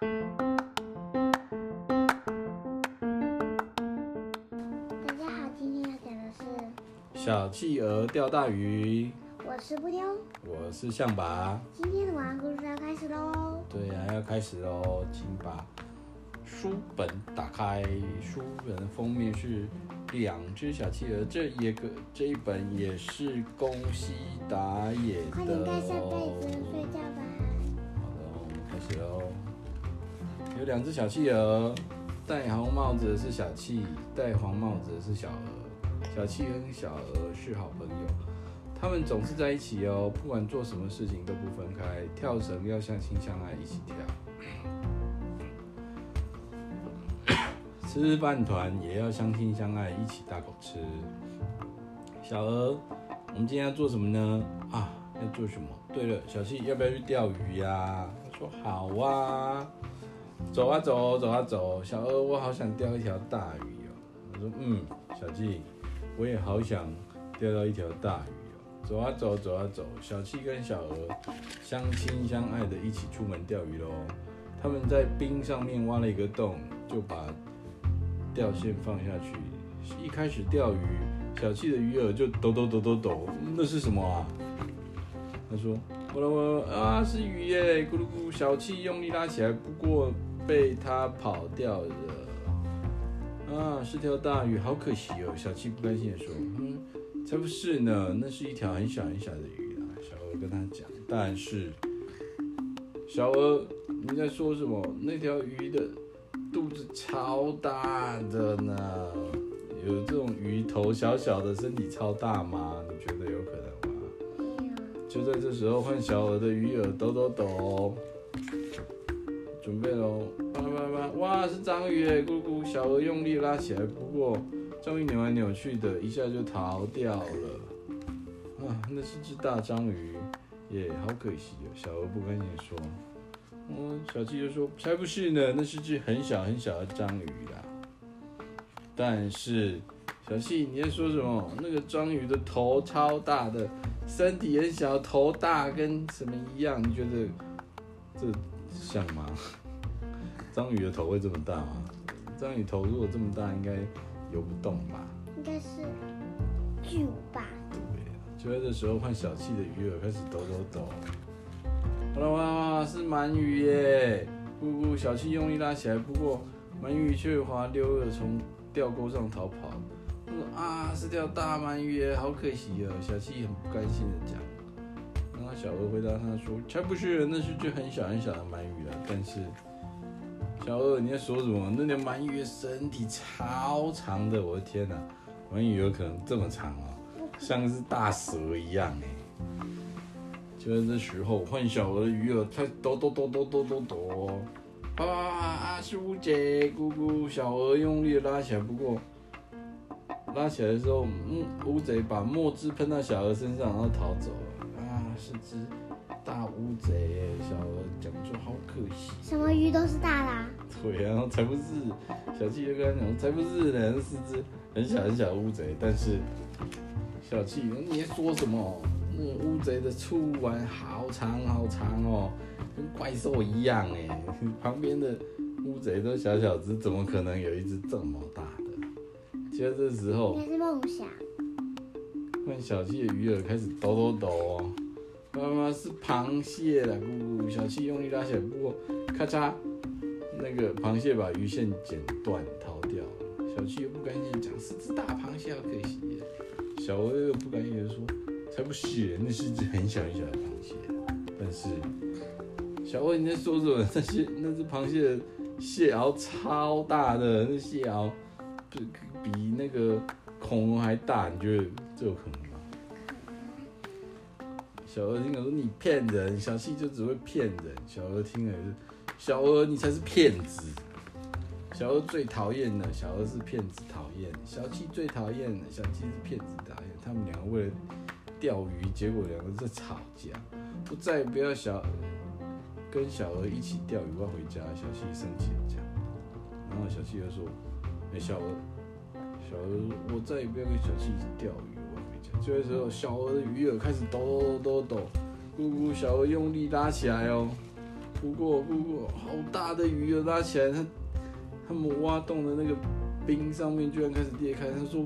大家好，今天要讲的是小企鹅钓大鱼。我是布丁，我是象拔。今天的晚安故事要开始喽。对呀、啊，要开始喽，请把书本打开。书本的封面是两只小企鹅，这一个这一本也是宫西达也的。快点盖上被子睡觉吧。好的，我们开始喽。有两只小企鹅，戴红帽子的是小企，戴黄帽子的是小鹅。小企跟小鹅是好朋友。他们总是在一起哦，不管做什么事情都不分开。跳绳要相亲相爱一起跳，吃饭团也要相亲相爱一起大口吃。小鹅，我们今天要做什么呢？啊，要做什么？对了，小企要不要去钓鱼呀、啊？他说好啊，走啊走，走啊走。小鹅，我好想钓一条大鱼哦。我说嗯，小企，我也好想钓到一条大鱼哦。走啊走，走啊走，小企跟小鹅相亲相爱的一起出门钓鱼喽。他们在冰上面挖了一个洞，就把钓线放下去。一开始钓鱼，小企的鱼饵就抖抖抖抖抖，那是什么啊？他说：哇啦哇啊，是鱼耶！咕噜咕，小企用力拉起来，不过被它跑掉了。啊，是条大鱼，好可惜哦。小七不甘心地说：嗯。才不是呢，那是一条很小很小的鱼啊。小鹅跟他讲，但是小鹅，你在说什么？那条鱼的肚子超大的呢，有这种鱼头小小的，身体超大吗？你觉得有可能吗？就在这时候，换小鹅的鱼饵抖抖抖，准备喽，叭叭叭，哇，是章鱼哎，咕咕，小鹅用力拉起来，不过。章鱼扭来扭去的，一下就逃掉了。啊，那是只大章鱼，耶，好可惜哦。小鹅不甘心说：“嗯，小企就说，才不是呢，那是只很小很小的章鱼啦。”但是，小企你在说什么？那个章鱼的头超大的，身体很小，头大跟什么一样？你觉得这像吗？章鱼的头会这么大吗？章鱼头如果这么大，应该。游不动吧？应该是巨无霸。对，就在这时候，换小气的鱼饵开始抖抖抖。哇哇哇！是鳗鱼耶！不不，小气用力拉起来，不过鳗鱼却滑溜的，从钓钩上逃跑。他说啊，是条大鳗鱼耶，好可惜哦。小气很不甘心的讲。小鹅回答他说：“才不是，那是只很小很小的鳗鱼了。”但是。小鹅，你在说什么？那条鳗鱼的身体超长的，我的天哪！鳗鱼有可能这么长啊，像是大蛇一样哎。就在这时候，换小鹅的鱼饵它抖抖抖抖抖抖抖，啊，是乌贼！咕咕，小鹅用力拉起来，不过拉起来的时候，嗯，乌贼把墨汁喷到小鹅身上，然后逃走了。啊，是只。大乌贼，小鹅讲说好可惜。什么鱼都是大的。对啊，才不是。小气就跟他讲，才不是呢，是只很小很小的乌贼。但是小气，你在说什么？那个乌贼的触腕好长好长哦，跟怪兽一样哎。旁边的乌贼都小小只，怎么可能有一只这么大的？就在这时候，应该是梦想。换小气的鱼饵开始抖抖抖哦。妈妈是螃蟹啦，咕咕，小七用力拉起来，不过咔嚓，那个螃蟹把鱼线剪断逃掉了。小七又不甘心讲，是只大螃蟹，好可惜。小鹅又不甘心的说，才不是，那是只很小很小的螃蟹。但是小鹅你在说什么？那些那只螃蟹的蟹螯超大的，那蟹螯比比那个恐龙还大，你觉得这有可能？小鹅听了说：“你骗人，小企就只会骗人。”小鹅听了也是：“小鹅你才是骗子。”小鹅最讨厌的，小鹅是骗子讨厌，小七最讨厌的，小七是骗子讨厌。他们两个为了钓鱼，结果两个在吵架。我再也不要小跟小鹅一起钓鱼，我要回家。小七生气的讲，然后小七就说：“哎，小鹅，小鹅，我再也不要跟小七一起钓鱼。”这个时候，小鹅的鱼饵开始抖抖抖抖，咕咕，小鹅用力拉起来哦，扑过扑过，好大的鱼啊！拉起来，他他们挖洞的那个冰上面居然开始裂开。他说：“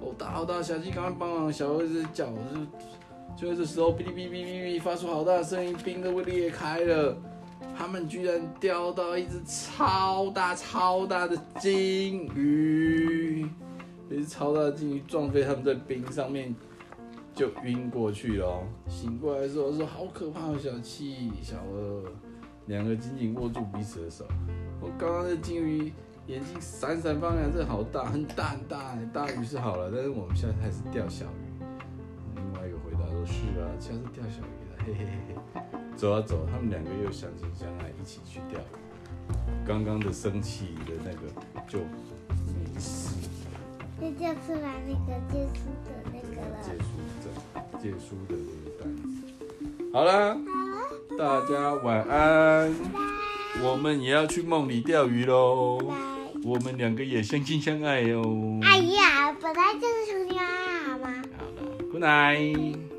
好大好大！”小鸡赶快帮忙，小鹅在叫，就就在这时候，哔哩哔哩哔哩发出好大的声音，冰都会裂开了。他们居然钓到一只超大超大的鲸鱼，一只超大的鲸鱼撞飞他们在冰上面。就晕过去了，醒过来的时候说：“好可怕！”小气、小鹅两个紧紧握住彼此的手。我刚刚的鲸鱼眼睛闪闪发亮，这好大，很大很大。大鱼是好了，但是我们现在还是钓小鱼。另外一个回答说：“是啊，下次钓小鱼了。”嘿嘿嘿嘿。走啊走，他们两个又相亲相爱，一起去钓鱼。刚刚的生气的那个就没事。就叫出来那个借书的那个了。借书证，借书的那个单子。好啦，大家晚安。我们也要去梦里钓鱼喽。我们两个也相亲相爱哟。哎呀，本来就是相亲相爱好吗？好了，Good night。